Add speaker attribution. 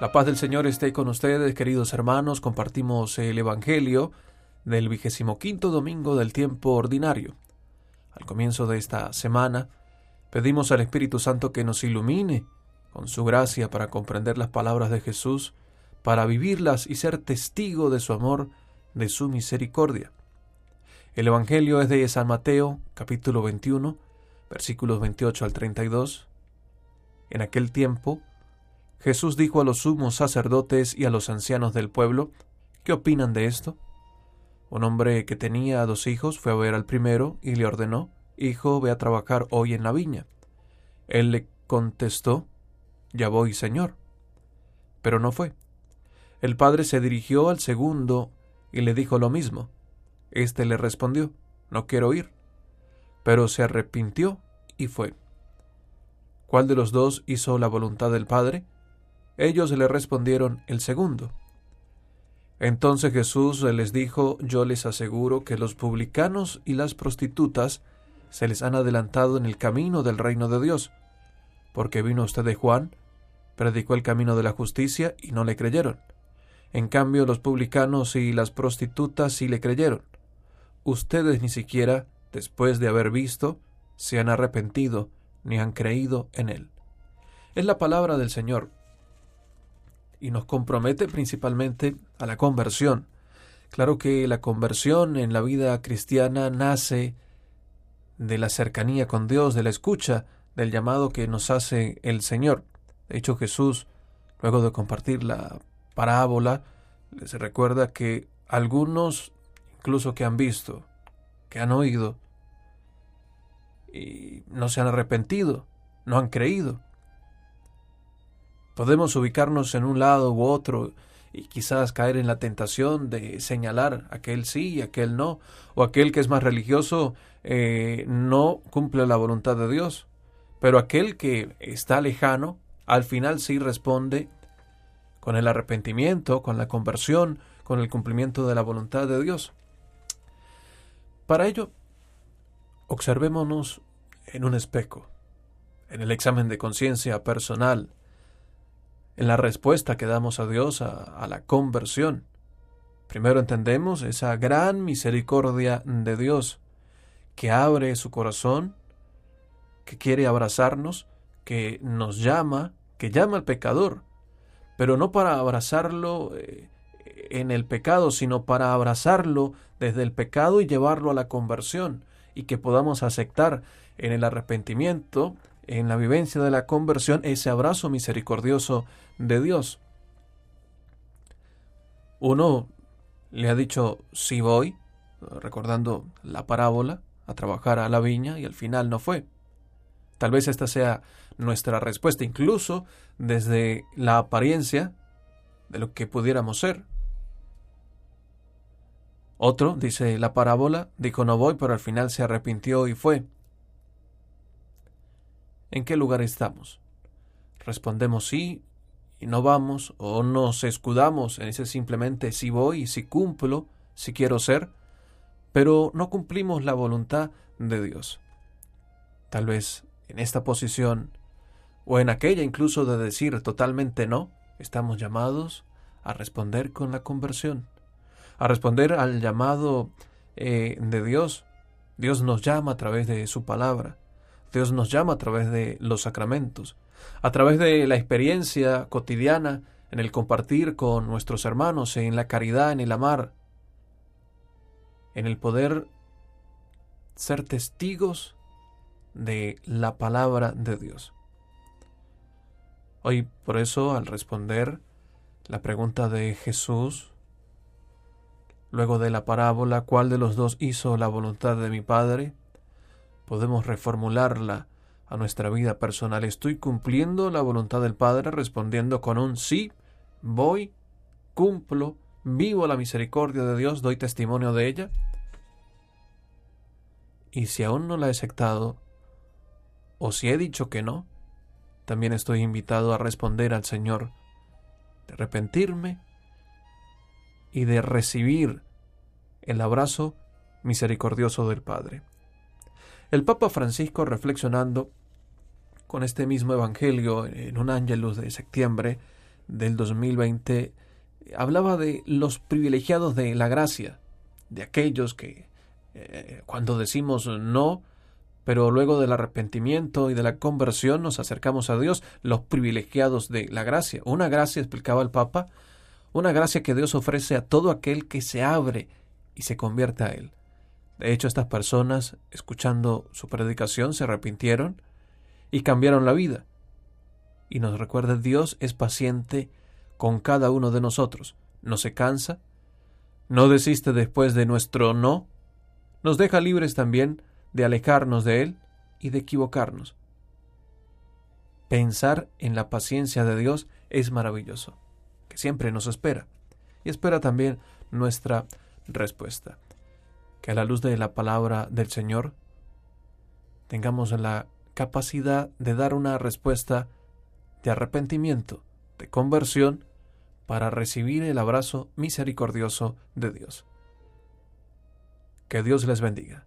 Speaker 1: La paz del Señor esté con ustedes, queridos hermanos. Compartimos el Evangelio del vigésimo quinto domingo del tiempo ordinario. Al comienzo de esta semana, pedimos al Espíritu Santo que nos ilumine con su gracia para comprender las palabras de Jesús, para vivirlas y ser testigo de su amor, de su misericordia. El Evangelio es de San Mateo, capítulo 21, versículos 28 al 32. En aquel tiempo, Jesús dijo a los sumos sacerdotes y a los ancianos del pueblo, ¿qué opinan de esto? Un hombre que tenía dos hijos fue a ver al primero y le ordenó, Hijo, ve a trabajar hoy en la viña. Él le contestó, Ya voy, Señor. Pero no fue. El padre se dirigió al segundo y le dijo lo mismo. Este le respondió, No quiero ir. Pero se arrepintió y fue. ¿Cuál de los dos hizo la voluntad del Padre? Ellos le respondieron el segundo. Entonces Jesús les dijo, yo les aseguro que los publicanos y las prostitutas se les han adelantado en el camino del reino de Dios, porque vino usted de Juan, predicó el camino de la justicia y no le creyeron. En cambio los publicanos y las prostitutas sí le creyeron. Ustedes ni siquiera, después de haber visto, se han arrepentido ni han creído en él. Es la palabra del Señor y nos compromete principalmente a la conversión. Claro que la conversión en la vida cristiana nace de la cercanía con Dios, de la escucha del llamado que nos hace el Señor. De hecho, Jesús, luego de compartir la parábola, les recuerda que algunos, incluso que han visto, que han oído, y no se han arrepentido, no han creído. Podemos ubicarnos en un lado u otro y quizás caer en la tentación de señalar aquel sí y aquel no, o aquel que es más religioso eh, no cumple la voluntad de Dios, pero aquel que está lejano, al final sí responde con el arrepentimiento, con la conversión, con el cumplimiento de la voluntad de Dios. Para ello, observémonos en un espejo, en el examen de conciencia personal, en la respuesta que damos a Dios a, la conversión. Primero entendemos esa gran misericordia de Dios que abre su corazón, que quiere abrazarnos, que nos llama, que llama al pecador, pero no para abrazarlo eh, en el pecado, sino para abrazarlo desde el pecado y llevarlo a la conversión, y que podamos aceptar en el arrepentimiento en la vivencia de la conversión ese abrazo misericordioso de Dios. Uno le ha dicho sí voy, recordando la parábola, a trabajar a la viña y al final no fue. Tal vez esta sea nuestra respuesta, incluso desde la apariencia de lo que pudiéramos ser. Otro, dice la parábola, dijo no voy, pero al final se arrepintió y fue. ¿En qué lugar estamos? Respondemos sí y no vamos, o nos escudamos en ese simplemente si voy, si cumplo, si quiero ser, pero no cumplimos la voluntad de Dios. Tal vez en esta posición, o en aquella incluso de decir totalmente no, estamos llamados a responder con la conversión, a responder al llamado eh, de Dios. Dios nos llama a través de su palabra. Dios nos llama a través de los sacramentos, a través de la experiencia cotidiana, en el compartir con nuestros hermanos, en la caridad, en el amar, en el poder ser testigos de la palabra de Dios. Hoy, por eso, al responder la pregunta de Jesús, luego de la parábola, ¿cuál de los dos hizo la voluntad de mi Padre? Podemos reformularla a nuestra vida personal. ¿Estoy cumpliendo la voluntad del Padre respondiendo con un sí, voy, cumplo, vivo la misericordia de Dios, doy testimonio de ella? Y si aún no la he aceptado, o si he dicho que no, también estoy invitado a responder al Señor, de arrepentirme y de recibir el abrazo misericordioso del Padre. El Papa Francisco, reflexionando con este mismo Evangelio en un ángelus de septiembre del 2020 hablaba de los privilegiados de la gracia, de aquellos que eh, cuando decimos no, pero luego del arrepentimiento y de la conversión nos acercamos a Dios, los privilegiados de la gracia. Una gracia, explicaba el Papa, una gracia que Dios ofrece a todo aquel que se abre y se convierte a Él. De hecho, estas personas, escuchando su predicación, se arrepintieron y cambiaron la vida. Y nos recuerda, Dios es paciente con cada uno de nosotros. No se cansa, no desiste después de nuestro no, nos deja libres también de alejarnos de Él y de equivocarnos. Pensar en la paciencia de Dios es maravilloso, que siempre nos espera, y espera también nuestra respuesta. Que a la luz de la palabra del Señor tengamos la capacidad de dar una respuesta de arrepentimiento, de conversión, para recibir el abrazo misericordioso de Dios. Que Dios les bendiga.